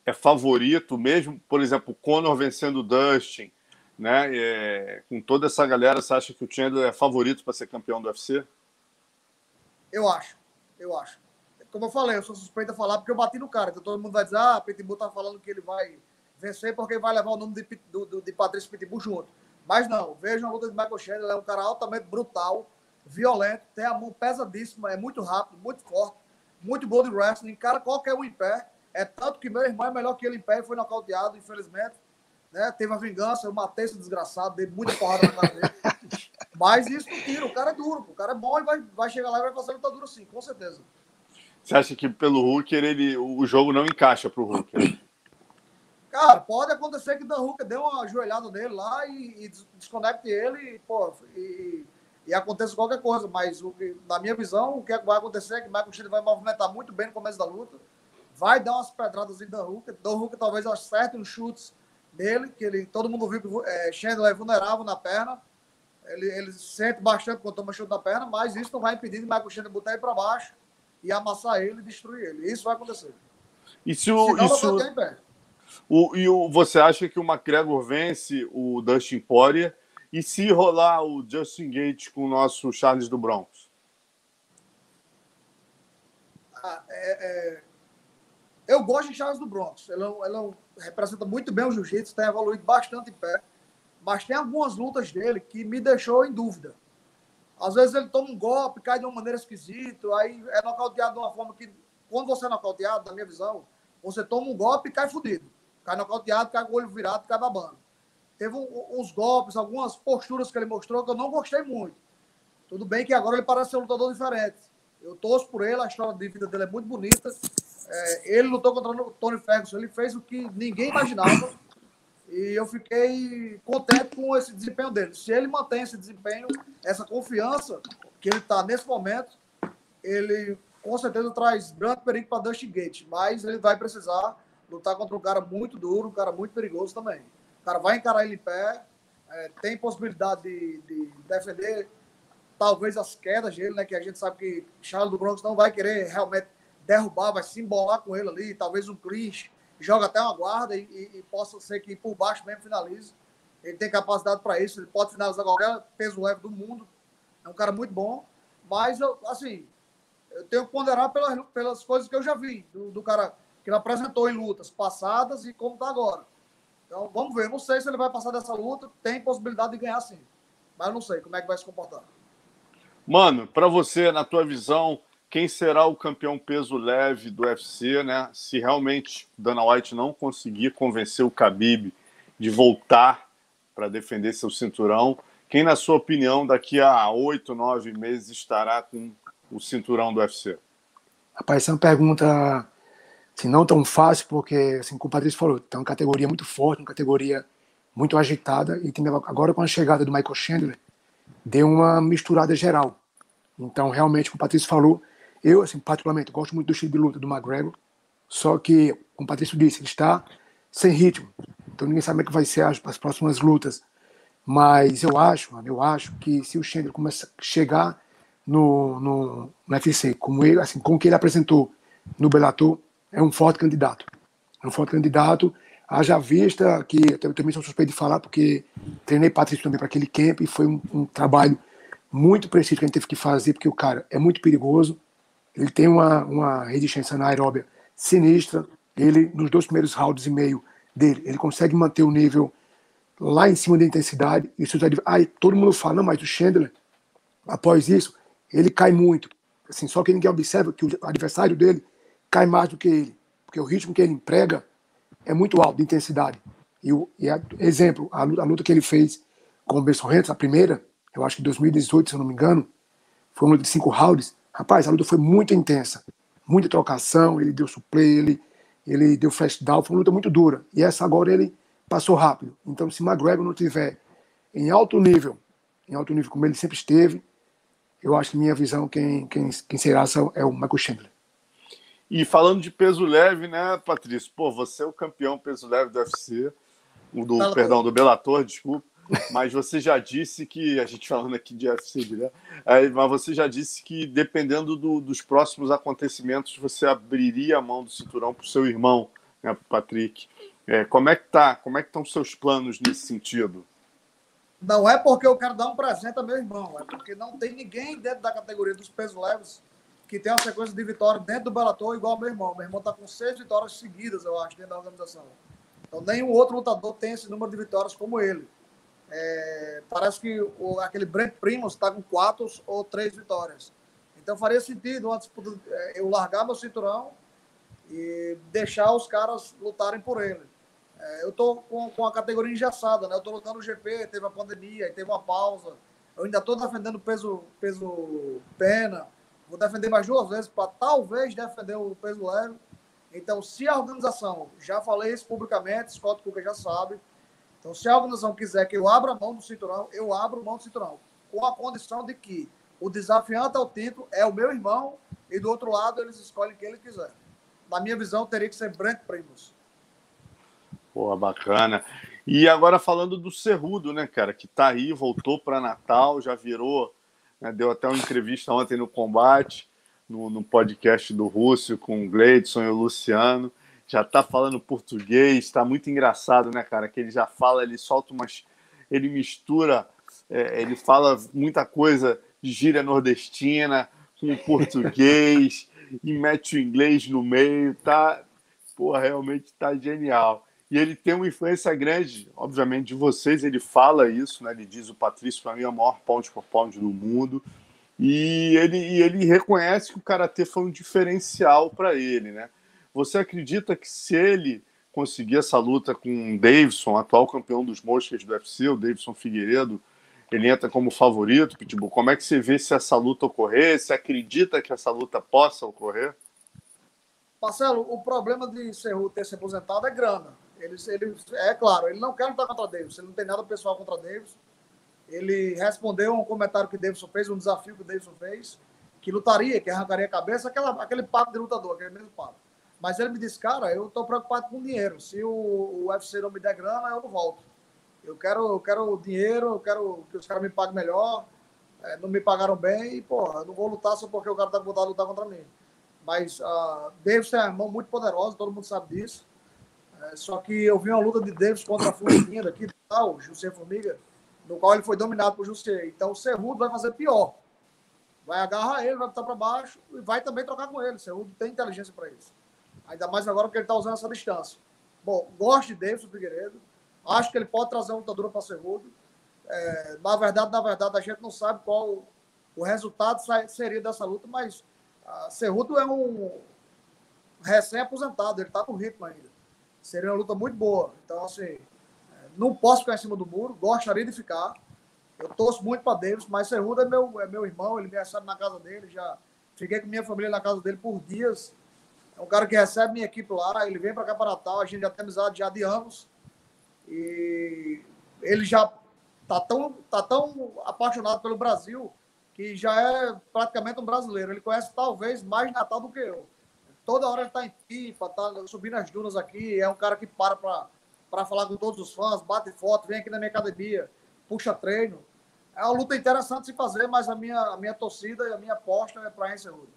é favorito, mesmo, por exemplo, Conor vencendo o Dustin, né? É, com toda essa galera, você acha que o Chandler é favorito para ser campeão do UFC? Eu acho, eu acho. Como eu falei, eu sou suspeito a falar porque eu bati no cara. Então todo mundo vai dizer, ah, Pitbull tá falando que ele vai vencer porque vai levar o nome de, do, do, de Patrício Pitbull junto. Mas não, veja a luta de Michael Chandler, é um cara altamente brutal, violento, tem a mão pesadíssima, é muito rápido, muito forte muito bom de wrestling, cara qualquer um em pé. É tanto que meu irmão é melhor que ele em pé e foi nocauteado, infelizmente. Né? Teve a vingança, eu matei esse desgraçado, dei muita porrada na cara dele. Mas isso não tira, o cara é duro, o cara é bom e vai, vai chegar lá e vai fazer luta dura sim, com certeza. Você acha que pelo Hooker ele, o jogo não encaixa pro Hooker? Cara, pode acontecer que o Dan Hooker dê uma ajoelhada nele lá e, e desconecte ele e, pô, e, e aconteça qualquer coisa, mas o que, na minha visão, o que vai acontecer é que Michael Chandler vai movimentar muito bem no começo da luta, vai dar umas pedradas em Dan Hooker, Dan Hooker talvez acerte uns chutes nele, que ele, todo mundo viu que é, Chandler é vulnerável na perna, ele, ele sente bastante quando toma chute na perna, mas isso não vai impedir de Michael Chandler botar ele para baixo e amassar ele e destruir ele. Isso vai acontecer. E se o, Senão, isso, o, e o, você acha que o McGregor vence o Dustin Poirier e se rolar o Justin Gates com o nosso Charles do Bronx? Ah, é, é... Eu gosto de Charles do Bronx. Ele, é ele é representa muito bem o jiu-jitsu, tem evoluído bastante em pé. Mas tem algumas lutas dele que me deixou em dúvida. Às vezes ele toma um golpe, cai de uma maneira esquisita, aí é nocauteado de uma forma que, quando você é nocauteado, na minha visão, você toma um golpe e cai fudido. Cai nocauteado, cai com o olho virado, cai babando teve uns golpes, algumas posturas que ele mostrou que eu não gostei muito. Tudo bem que agora ele parece ser um lutador diferente. Eu torço por ele, a história de vida dele é muito bonita. É, ele lutou contra o Tony Ferguson, ele fez o que ninguém imaginava. E eu fiquei contente com esse desempenho dele. Se ele mantém esse desempenho, essa confiança que ele está nesse momento, ele com certeza traz grande perigo para Dusty Gate. Mas ele vai precisar lutar contra um cara muito duro, um cara muito perigoso também cara vai encarar ele em pé, é, tem possibilidade de, de, defender talvez as quedas dele, né? Que a gente sabe que Charles do Bronx não vai querer realmente derrubar, vai se embolar com ele ali, talvez um clinch, joga até uma guarda e, e, e, possa ser que por baixo mesmo finalize. Ele tem capacidade para isso, ele pode finalizar qualquer peso leve do mundo. É um cara muito bom, mas eu, assim, eu tenho que ponderar pelas, pelas coisas que eu já vi do, do cara que ele apresentou em lutas passadas e como está agora. Então, vamos ver. Não sei se ele vai passar dessa luta. Tem possibilidade de ganhar sim. Mas não sei como é que vai se comportar. Mano, para você, na tua visão, quem será o campeão peso leve do UFC, né? Se realmente Dana White não conseguir convencer o Khabib de voltar para defender seu cinturão, quem, na sua opinião, daqui a oito, nove meses estará com o cinturão do UFC? Rapaz, essa é uma pergunta assim, não tão fácil, porque, assim, como o Patrício falou, tem uma categoria muito forte, uma categoria muito agitada, e agora com a chegada do Michael Chandler, deu uma misturada geral. Então, realmente, como o Patrício falou, eu, assim, particularmente, gosto muito do estilo de luta do McGregor, só que, como o Patrício disse, ele está sem ritmo, então ninguém sabe como é que vai ser as, as próximas lutas. Mas eu acho, eu acho que se o Chandler começar a chegar no, no, no UFC, como ele, assim, com o que ele apresentou no Bellator, é um forte candidato. É um forte candidato. Haja vista que eu também sou suspeito de falar, porque treinei Patrício também para aquele camp e foi um, um, trabalho muito preciso que a gente teve que fazer, porque o cara é muito perigoso. Ele tem uma, uma resistência na aeróbia sinistra. Ele, nos dois primeiros rounds e meio dele, ele consegue manter o nível lá em cima da intensidade. Isso aí todo mundo fala, não, mas o Chandler, após isso, ele cai muito. Assim, só que ninguém observa que o adversário dele cai mais do que ele, porque o ritmo que ele emprega é muito alto de intensidade. E, o, e a, exemplo, a luta, a luta, que ele fez com o Besson Rentes, a primeira, eu acho que em 2018, se eu não me engano, foi uma luta de cinco rounds. Rapaz, a luta foi muito intensa, muita trocação, ele deu suplay, ele, ele deu flash down, foi uma luta muito dura. E essa agora ele passou rápido. Então, se McGregor não tiver em alto nível, em alto nível como ele sempre esteve, eu acho que minha visão, quem, quem, quem será é o Michael Chandler. E falando de peso leve, né, Patrício? Pô, você é o campeão peso leve do UFC, do, Fala perdão, do Bellator, desculpa. Mas você já disse que, a gente falando aqui de UFC, né? É, mas você já disse que dependendo do, dos próximos acontecimentos, você abriria a mão do cinturão para o seu irmão, né, Patrick. É, como é que tá? Como é que estão os seus planos nesse sentido? Não é porque eu quero dar um presente a meu irmão, é porque não tem ninguém dentro da categoria dos pesos leves que tem uma sequência de vitórias dentro do Bellator igual ao meu irmão. Meu irmão está com seis vitórias seguidas, eu acho, dentro da organização. Então, nenhum outro lutador tem esse número de vitórias como ele. É, parece que o, aquele Brent Primos está com quatro ou três vitórias. Então, faria sentido é, eu largar meu cinturão e deixar os caras lutarem por ele. É, eu estou com, com a categoria engessada, né? Eu estou lutando no GP, teve a pandemia, teve uma pausa. Eu ainda estou defendendo peso, peso pena. Vou defender mais duas vezes para talvez defender o peso leve. Então, se a organização, já falei isso publicamente, Scott Cooker já sabe. Então, se a organização quiser que eu abra mão do cinturão, eu abro mão do cinturão. Com a condição de que o desafiante ao título é o meu irmão e do outro lado eles escolhem quem ele quiser. Na minha visão, teria que ser Brent Primus. Pô, bacana. E agora falando do Cerrudo, né, cara, que tá aí, voltou para Natal, já virou, deu até uma entrevista ontem no Combate, no, no podcast do Rússio com o Gleidson e o Luciano. Já tá falando português, tá muito engraçado, né, cara? Que ele já fala, ele solta umas. Ele mistura, é, ele fala muita coisa de gíria nordestina com o português e mete o inglês no meio, tá? Pô, realmente tá genial e ele tem uma influência grande, obviamente, de vocês. Ele fala isso, né? Ele diz: o Patrício, para mim, é o maior pound por pound do mundo. E ele, e ele reconhece que o karatê foi um diferencial para ele, né? Você acredita que se ele conseguir essa luta com o Davidson, atual campeão dos moscas do UFC, o Davidson Figueiredo, ele entra como favorito, Pitbull? Como é que você vê se essa luta ocorrer? Você acredita que essa luta possa ocorrer? Marcelo, o problema de Cerro ter se aposentado é grana. Ele, ele, é claro, ele não quer lutar contra Davis, ele não tem nada pessoal contra Davis. Ele respondeu a um comentário que Davidson fez, um desafio que Davidson fez, que lutaria, que arrancaria a cabeça, aquela, aquele papo de lutador, aquele mesmo papo. Mas ele me disse, cara, eu estou preocupado com dinheiro. Se o, o UFC não me der grana, eu não volto. Eu quero, eu quero dinheiro, eu quero que os caras me paguem melhor. É, não me pagaram bem e, porra, eu não vou lutar só porque o cara tá vontade de lutar contra mim. Mas uh, Davis é uma mão muito poderosa, todo mundo sabe disso. É, só que eu vi uma luta de Davis contra a Formiguinha daqui, tal, José Formiga, no qual ele foi dominado por José. Então o Cerrudo vai fazer pior. Vai agarrar ele, vai botar para baixo e vai também trocar com ele. O Cerrudo tem inteligência para isso. Ainda mais agora porque ele está usando essa distância. Bom, gosto de Davidson Figueiredo. Acho que ele pode trazer uma lutadora para Cerrudo. É, na verdade, na verdade, a gente não sabe qual o resultado seria dessa luta, mas a Cerrudo é um recém-aposentado, ele está no ritmo ainda. Seria uma luta muito boa. Então, assim, não posso ficar em cima do muro, gostaria de ficar. Eu torço muito para Davis, mas Cerrudo é meu, é meu irmão, ele me recebe na casa dele, já fiquei com minha família na casa dele por dias. É um cara que recebe minha equipe lá, ele vem para cá para Natal, a gente já tem amizade já de anos. E ele já tá tão, tá tão apaixonado pelo Brasil que já é praticamente um brasileiro. Ele conhece talvez mais Natal do que eu toda hora ele está em pipa, tá subindo as dunas aqui, é um cara que para para falar com todos os fãs, bate foto, vem aqui na minha academia, puxa treino. É uma luta interessante se fazer, mas a minha, a minha torcida e a minha aposta é para Encerrudo.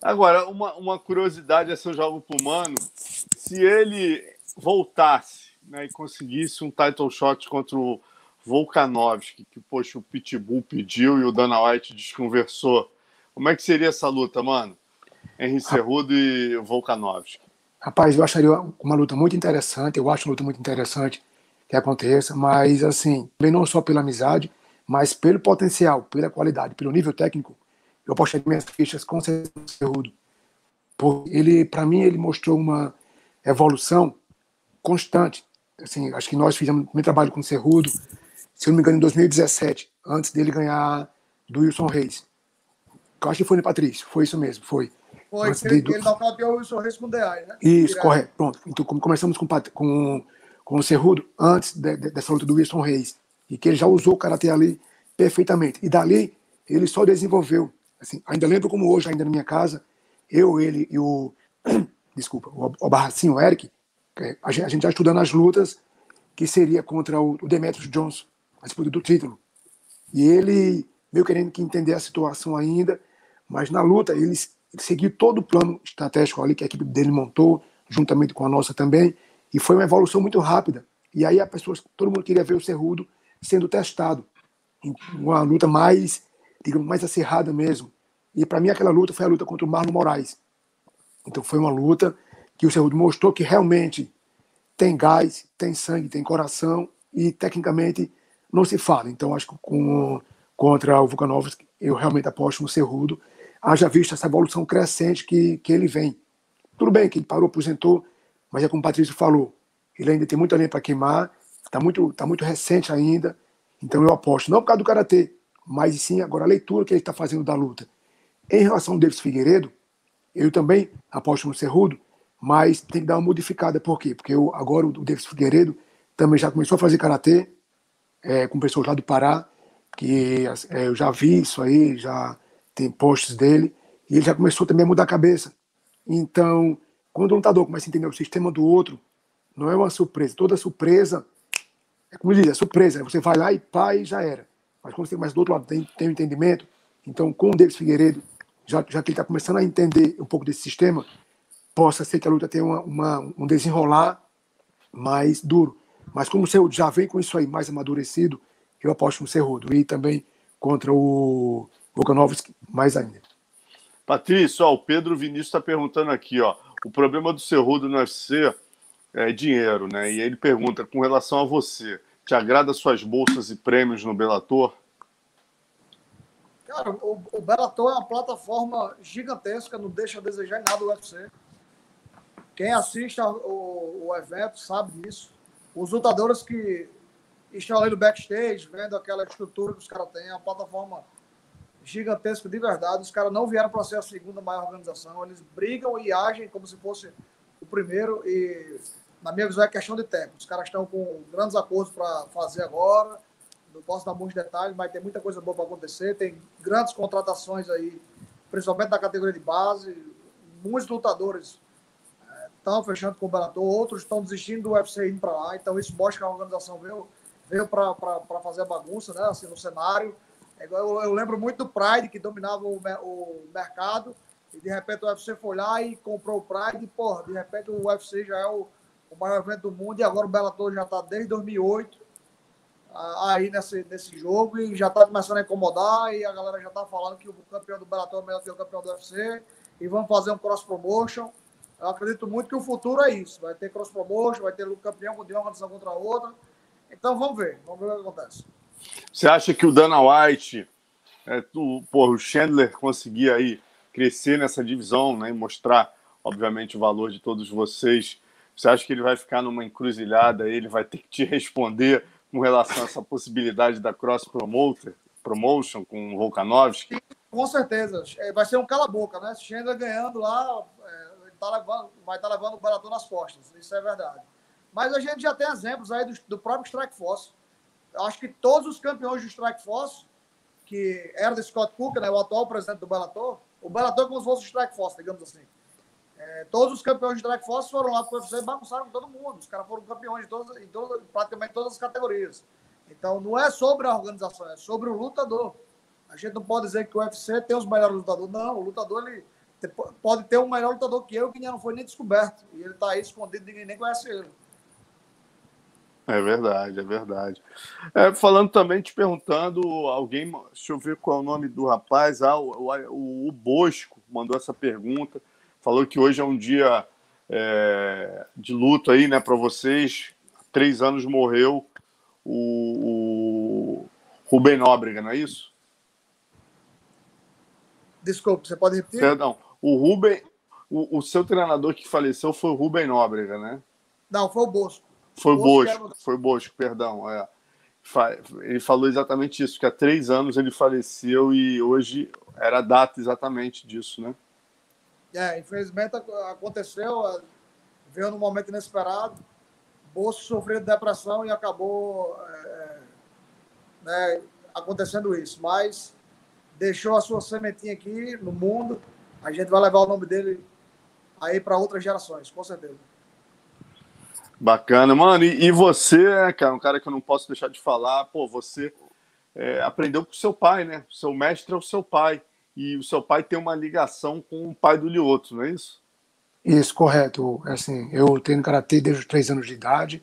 Agora, uma, uma curiosidade, essa eu jogo pro Mano. Se ele voltasse né, e conseguisse um title shot contra o Volkanovski, que, poxa, o Pitbull pediu e o Dana White desconversou, como é que seria essa luta, mano? Henry Cerrudo e Volkanovski. Rapaz, eu acharia uma luta muito interessante, eu acho uma luta muito interessante que aconteça, mas assim, não só pela amizade, mas pelo potencial, pela qualidade, pelo nível técnico, eu apostaria minhas fichas com Cerrudo. Ele, para mim, ele mostrou uma evolução constante. Assim, acho que nós fizemos um trabalho com o Cerrudo, se eu não me engano, em 2017, antes dele ganhar do Wilson Reis. Eu acho que foi no Patrício, foi isso mesmo, foi. Foi, ele, de, ele nocauteou o Wilson Reis com o DI, né? Isso, Direto. correto. Pronto. Então, começamos com, com, com o Cerrudo antes de, de, dessa luta do Wilson Reis, e que ele já usou o karatê ali perfeitamente. E dali, ele só desenvolveu. Assim, ainda lembro como hoje, ainda na minha casa, eu, ele e o. Desculpa, o, o Barracinho, o Eric, a gente, a gente já estudando as lutas que seria contra o, o Demetrius Johnson, a disputa do título. E ele, meio querendo que entender a situação ainda, mas na luta ele seguiu todo o plano estratégico ali que a equipe dele montou, juntamente com a nossa também, e foi uma evolução muito rápida. E aí a pessoa, todo mundo queria ver o Cerrudo sendo testado em uma luta mais, digamos, mais acirrada mesmo. E para mim aquela luta foi a luta contra o Marlon Moraes. Então foi uma luta que o Cerrudo mostrou que realmente tem gás, tem sangue, tem coração e tecnicamente não se fala. Então acho que com, contra o Vulcanovski eu realmente aposto no Cerrudo. Haja visto essa evolução crescente que, que ele vem. Tudo bem que ele parou, aposentou, mas é como o Patrício falou, ele ainda tem muita lenha para queimar, está muito, tá muito recente ainda, então eu aposto, não por causa do Karatê, mas sim agora a leitura que ele está fazendo da luta. Em relação ao Davis Figueiredo, eu também aposto no Cerrudo, mas tem que dar uma modificada. Por quê? Porque eu, agora o Davis Figueiredo também já começou a fazer karatê é, com pessoas lá do Pará, que é, eu já vi isso aí, já tem posts dele, e ele já começou também a mudar a cabeça. Então, quando um lutador começa a entender o sistema do outro, não é uma surpresa. Toda surpresa, é como diz, é surpresa. Você vai lá e pá, e já era. Mas quando você começa do outro lado, tem, tem um entendimento. Então, com o Davis Figueiredo, já, já que ele está começando a entender um pouco desse sistema, possa ser que a luta tenha uma, uma, um desenrolar mais duro. Mas como o Cerrudo já vem com isso aí mais amadurecido, eu aposto no Cerrudo. E também contra o Volkanovski, mais ainda. Patrício, ó, o Pedro Vinícius está perguntando aqui, ó, o problema do Cerrudo no UFC é dinheiro, né? E ele pergunta, com relação a você, te agrada suas bolsas e prêmios no Bellator? Cara, o, o Bellator é uma plataforma gigantesca, não deixa a desejar nada o UFC. Quem assiste ao, o, o evento sabe disso. Os lutadores que estão ali no backstage, vendo aquela estrutura que os caras têm, é uma plataforma gigantesca de verdade. Os caras não vieram para ser a segunda maior organização. Eles brigam e agem como se fosse o primeiro. E, na minha visão, é questão de tempo. Os caras estão com grandes acordos para fazer agora. Não posso dar muitos detalhes, mas tem muita coisa boa para acontecer. Tem grandes contratações aí, principalmente da categoria de base. Muitos lutadores estão fechando com o Bellator, outros estão desistindo do UFC indo para lá. Então isso mostra que a organização veio, veio para fazer a bagunça, né? Assim, no cenário. Eu, eu, lembro muito do Pride, que dominava o, o, mercado, e de repente o UFC foi lá e comprou o Pride, e, porra, de repente o UFC já é o, o maior evento do mundo, e agora o Bellator já está desde 2008 aí nesse, nesse jogo, e já está começando a incomodar, e a galera já está falando que o campeão do Bellator é melhor que o campeão do UFC, e vamos fazer um cross-promotion. Eu acredito muito que o futuro é isso. Vai ter cross promotion, vai ter campeão de uma organização contra a outra. Então vamos ver, vamos ver o que acontece. Você acha que o Dana White, é, tu, porra, o Chandler conseguir aí crescer nessa divisão, né, e mostrar, obviamente, o valor de todos vocês? Você acha que ele vai ficar numa encruzilhada, ele vai ter que te responder com relação a essa possibilidade da cross promoter, promotion com o Volkanovski? Com certeza. É, vai ser um cala-boca, né? Chandler ganhando lá, é, tá levando, vai estar tá levando o Bellator nas costas. Isso é verdade. Mas a gente já tem exemplos aí do, do próprio Strike Force. Acho que todos os campeões do Strike Force, que era do Scott Cook, né, o atual presidente do Bellator, o Bellator é como se fosse o Strike Force, digamos assim. É, todos os campeões do Strike Force foram lá para o UFC e bagunçaram todo mundo. Os caras foram campeões de todas, em todas, praticamente todas as categorias. Então, não é sobre a organização, é sobre o lutador. A gente não pode dizer que o UFC tem os melhores lutadores. Não, o lutador ele pode ter um melhor lutador que eu que não foi nem descoberto. E ele está aí escondido, ninguém nem conhece ele. É verdade, é verdade. É, falando também, te perguntando, alguém, deixa eu ver qual é o nome do rapaz, ah, o, o, o Bosco mandou essa pergunta, falou que hoje é um dia é, de luto aí, né, para vocês. três anos morreu o, o Rubem Nóbrega, não é isso? Desculpe, você pode repetir? Perdão, o Rubem, o, o seu treinador que faleceu foi o Rubem Nóbrega, né? Não, foi o Bosco. Foi o Bosco, Bosco foi Bosco, perdão. É. Ele falou exatamente isso, que há três anos ele faleceu e hoje era a data exatamente disso, né? É, infelizmente aconteceu, veio num momento inesperado. Bosco sofreu de depressão e acabou é, né, acontecendo isso. Mas deixou a sua sementinha aqui no mundo. A gente vai levar o nome dele aí para outras gerações, com certeza. Bacana, mano. E, e, você, cara, um cara que eu não posso deixar de falar, pô, você é, aprendeu com seu pai, né? O seu mestre é o seu pai. E o seu pai tem uma ligação com o pai do Lioto, não é isso? Isso, correto. Assim, eu treino karatê desde os três anos de idade.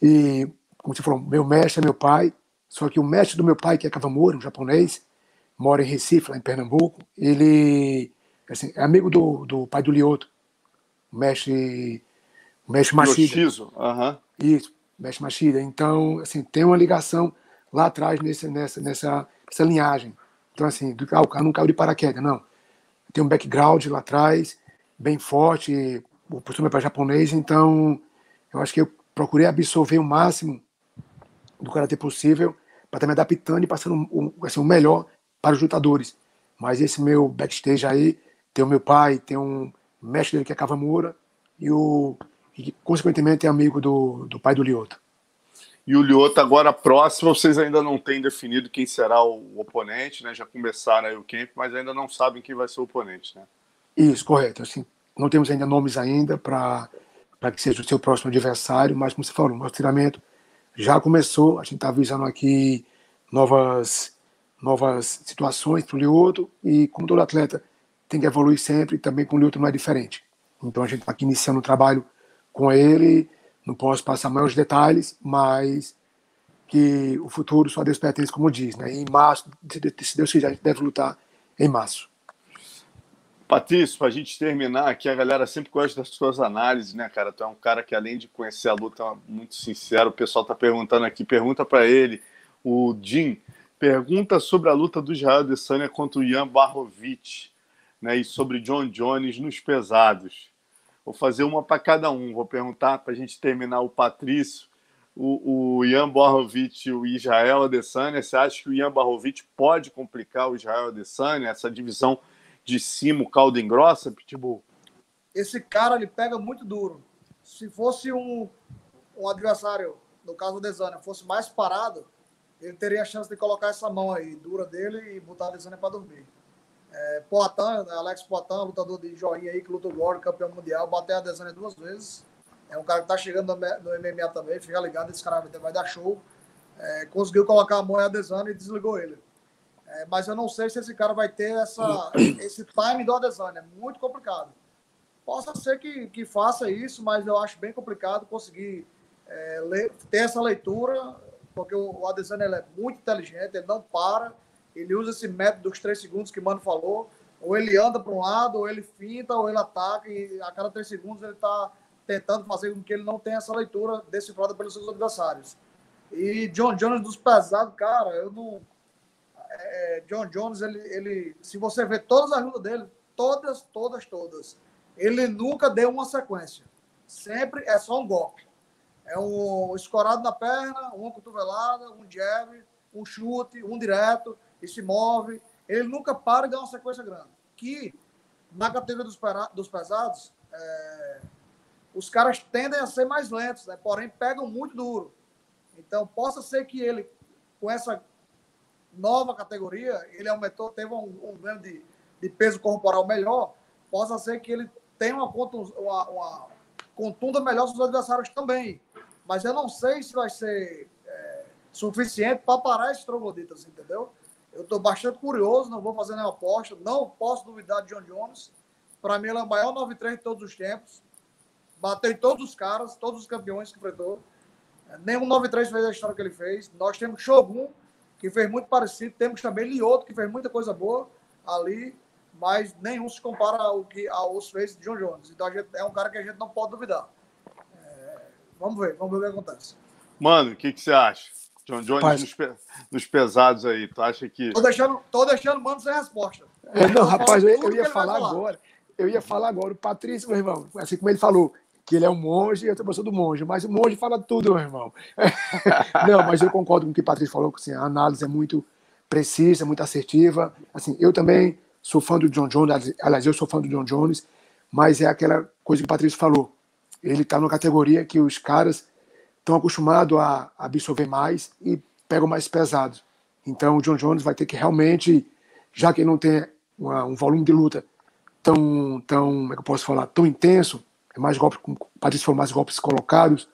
E, como você falou, meu mestre é meu pai. Só que o mestre do meu pai, que é Kawamura, um japonês, mora em Recife, lá em Pernambuco. Ele assim, é amigo do, do pai do Lioto, o mestre Mexe Machida. Uhum. Isso, Mexe Machida. Então, assim, tem uma ligação lá atrás nesse, nessa, nessa, nessa linhagem. Então, assim, do, ah, o cara não caiu de paraquedas, não. Tem um background lá atrás, bem forte, o costume é para japonês, então eu acho que eu procurei absorver o máximo do karatê possível para estar me adaptando e passando o, assim, o melhor para os lutadores. Mas esse meu backstage aí, tem o meu pai, tem um mestre dele que é Kawamura, e o e, consequentemente, é amigo do, do pai do Lioto. E o Lioto agora próximo, vocês ainda não têm definido quem será o oponente, né? Já começaram aí o camp, mas ainda não sabem quem vai ser o oponente, né? Isso, correto. Assim, não temos ainda nomes ainda para que seja o seu próximo adversário, mas como você falou, o nosso treinamento já começou, a gente está avisando aqui novas, novas situações para o Lioto e como todo atleta tem que evoluir sempre, também com o Lioto não é diferente. Então a gente está aqui iniciando o trabalho com ele. Não posso passar maiores detalhes, mas que o futuro só Deus pertence, como diz, né? Em março, se Deus quiser, a gente deve lutar em março. Patrício, para a gente terminar aqui, a galera sempre gosta das suas análises, né, cara? Tu é um cara que, além de conhecer a luta, é muito sincero. O pessoal tá perguntando aqui, pergunta para ele, o Jim, pergunta sobre a luta do Israel Adesanya contra o Ian Barrovic, né, e sobre John Jones nos pesados. Vou fazer uma para cada um. Vou perguntar para a gente terminar o Patrício, o, o Ian Barrovic e o Israel Adesanya. Você acha que o Ian Barrovic pode complicar o Israel Adesanya, essa divisão de cima, caldo engrossa, Pitbull? Esse cara ele pega muito duro. Se fosse um, um adversário, no caso do Adesanya, fosse mais parado, ele teria a chance de colocar essa mão aí, dura dele, e botar a Adesanya para dormir. É, Poitin, né, Alex Poitin, lutador de joinha aí, que lutou Glória, campeão mundial, bateu a Adesanya duas vezes. É um cara que tá chegando no MMA também, fica ligado, esse cara vai dar show. É, conseguiu colocar a mão em Adesanya e desligou ele. É, mas eu não sei se esse cara vai ter essa, esse time do Adesanya, é muito complicado. Possa ser que, que faça isso, mas eu acho bem complicado conseguir é, ler, ter essa leitura, porque o, o Adesanya é muito inteligente, ele não para, ele usa esse método dos três segundos que o Mano falou. Ou ele anda para um lado, ou ele finta, ou ele ataca, e a cada três segundos ele está tentando fazer com que ele não tenha essa leitura decifrada pelos seus adversários. E John Jones dos pesados, cara, eu não. É, John Jones, ele, ele, se você ver todas as lutas dele, todas, todas, todas, ele nunca deu uma sequência. Sempre é só um golpe. É um escorado na perna, uma cotovelada, um jab, um chute, um direto e se move. Ele nunca para e dá uma sequência grande. Que na categoria dos, dos pesados, é, os caras tendem a ser mais lentos, né? porém pegam muito duro. Então, possa ser que ele, com essa nova categoria, ele aumentou, teve um, um ganho de, de, peso corporal melhor, possa ser que ele tenha uma, uma, uma contunda melhor dos adversários também. Mas eu não sei se vai ser é, suficiente para parar esses trogloditas, entendeu? Eu estou bastante curioso, não vou fazer nenhuma aposta, não posso duvidar de John Jones, Para mim, ele é o maior 9-3 de todos os tempos. Bateu em todos os caras, todos os campeões que enfrentou. Nenhum 9-3 fez a história que ele fez. Nós temos Shogun, que fez muito parecido. Temos também Lioto, que fez muita coisa boa ali. Mas nenhum se compara ao que aos fez de John Jones. Então, gente, é um cara que a gente não pode duvidar. É, vamos ver, vamos ver o que acontece. Mano, o que, que você acha? John Jones nos, pe nos, pesados aí. Tu acha que. Tô deixando, tô deixando o mano sem resposta. É, não, rapaz, eu, eu ia falar, falar agora. Eu ia falar agora. O Patrício, meu irmão, assim como ele falou, que ele é um monge e eu também sou do monge, mas o monge fala tudo, meu irmão. não, mas eu concordo com o que o Patrício falou, que assim, a análise é muito precisa, muito assertiva. Assim, eu também sou fã do John Jones, aliás, eu sou fã do John Jones, mas é aquela coisa que o Patrício falou. Ele está numa categoria que os caras estão acostumados a absorver mais e pegam mais pesados. Então o John Jones vai ter que realmente, já que ele não tem uma, um volume de luta tão, tão, como é que eu posso falar, tão intenso, é mais golpes, parece for mais golpes colocados.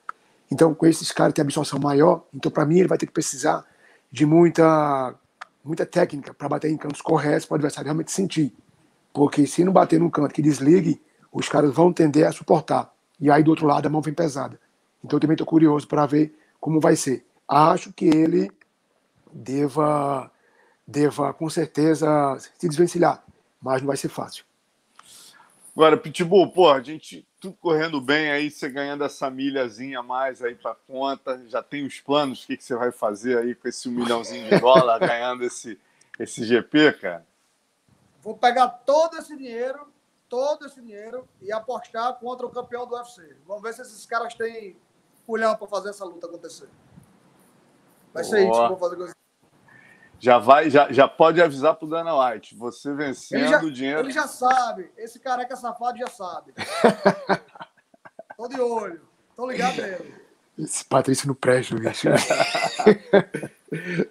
Então com esses caras tem absorção maior. Então para mim ele vai ter que precisar de muita, muita técnica para bater em cantos corretos para o adversário realmente sentir. Porque se não bater num canto que desligue, os caras vão tender a suportar. E aí do outro lado a mão vem pesada. Então eu também estou curioso para ver como vai ser. Acho que ele deva, deva com certeza se desvencilhar, mas não vai ser fácil. Agora, Pitbull, pô, a gente tudo correndo bem aí, você ganhando essa milhazinha a mais aí para conta, já tem os planos, o que, que você vai fazer aí com esse um milhãozinho de dólar ganhando esse, esse GP, cara? Vou pegar todo esse dinheiro, todo esse dinheiro e apostar contra o campeão do UFC. Vamos ver se esses caras têm culhão para fazer essa luta acontecer. Vai ser isso que eu vou fazer com já vai, já, já pode avisar pro Dana White. Você vencendo já, o dinheiro. Ele já sabe. Esse careca safado já sabe. Tô de olho. Tô ligado nele. Esse Patrício não presta, bicho.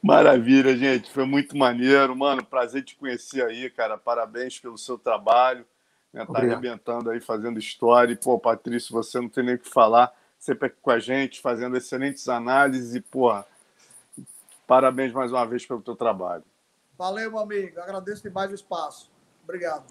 Maravilha, gente. Foi muito maneiro. Mano, prazer te conhecer aí, cara. Parabéns pelo seu trabalho. Né? Tá arrebentando aí, fazendo história. E, pô, Patrício, você não tem nem o que falar sempre aqui com a gente, fazendo excelentes análises e, porra, parabéns mais uma vez pelo teu trabalho. Valeu, meu amigo. Agradeço demais o espaço. Obrigado.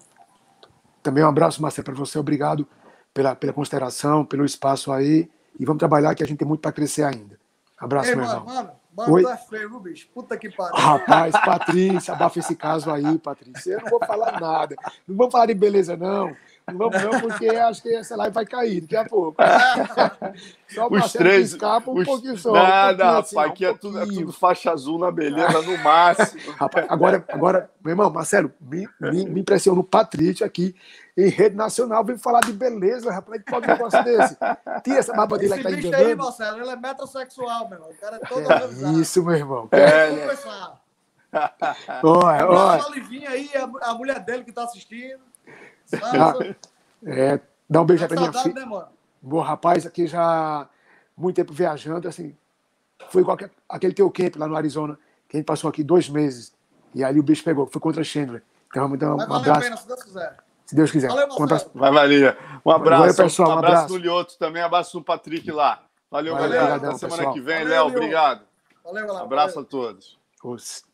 Também um abraço, Marcelo, para você. Obrigado pela, pela consideração, pelo espaço aí. E vamos trabalhar que a gente tem muito para crescer ainda. Abraço, Ei, meu mano, irmão. Mano, mano, Oi? tu é feio, bicho? Puta que pariu. Rapaz, Patrícia, abafa esse caso aí, Patrícia. Eu não vou falar nada. Não vamos falar de beleza, não. Não vamos não, porque acho que essa live vai cair daqui a pouco. Só os três escapa um os... pouquinho só. Nada, um rapaz, assim, aqui um é, tudo, é tudo faixa azul na beleza no máximo. Rapaz, agora, agora, meu irmão, Marcelo, me, me, me impressiona o Patrício aqui em rede nacional, vem falar de beleza, rapaz, que pode um negócio desse. Tinha essa barba dele que tá aí, Marcelo, ele é metrosexual, meu irmão. O cara é todo é, Isso, meu irmão. É, né? começar. Olha, olha. aí, a, a mulher dele que tá assistindo. Ah, é, dá um beijo tá pra minha filha. Né, Bom, rapaz, aqui já muito tempo viajando, assim, foi igual aquele teu camp lá no Arizona, que a gente passou aqui dois meses, e ali o bicho pegou, foi contra Chandler. Então, então um abraço. Pena, se Deus quiser. Se Deus quiser. Valeu, contra... Vai, Valia. Um abraço. Valeu, pessoal, um abraço, abraço no Lioto também, abraço no Patrick lá. Valeu, Valeu galera. Até semana pessoal. que vem, Léo. Obrigado. Valeu, galera. Abraço Valeu. a todos. Os...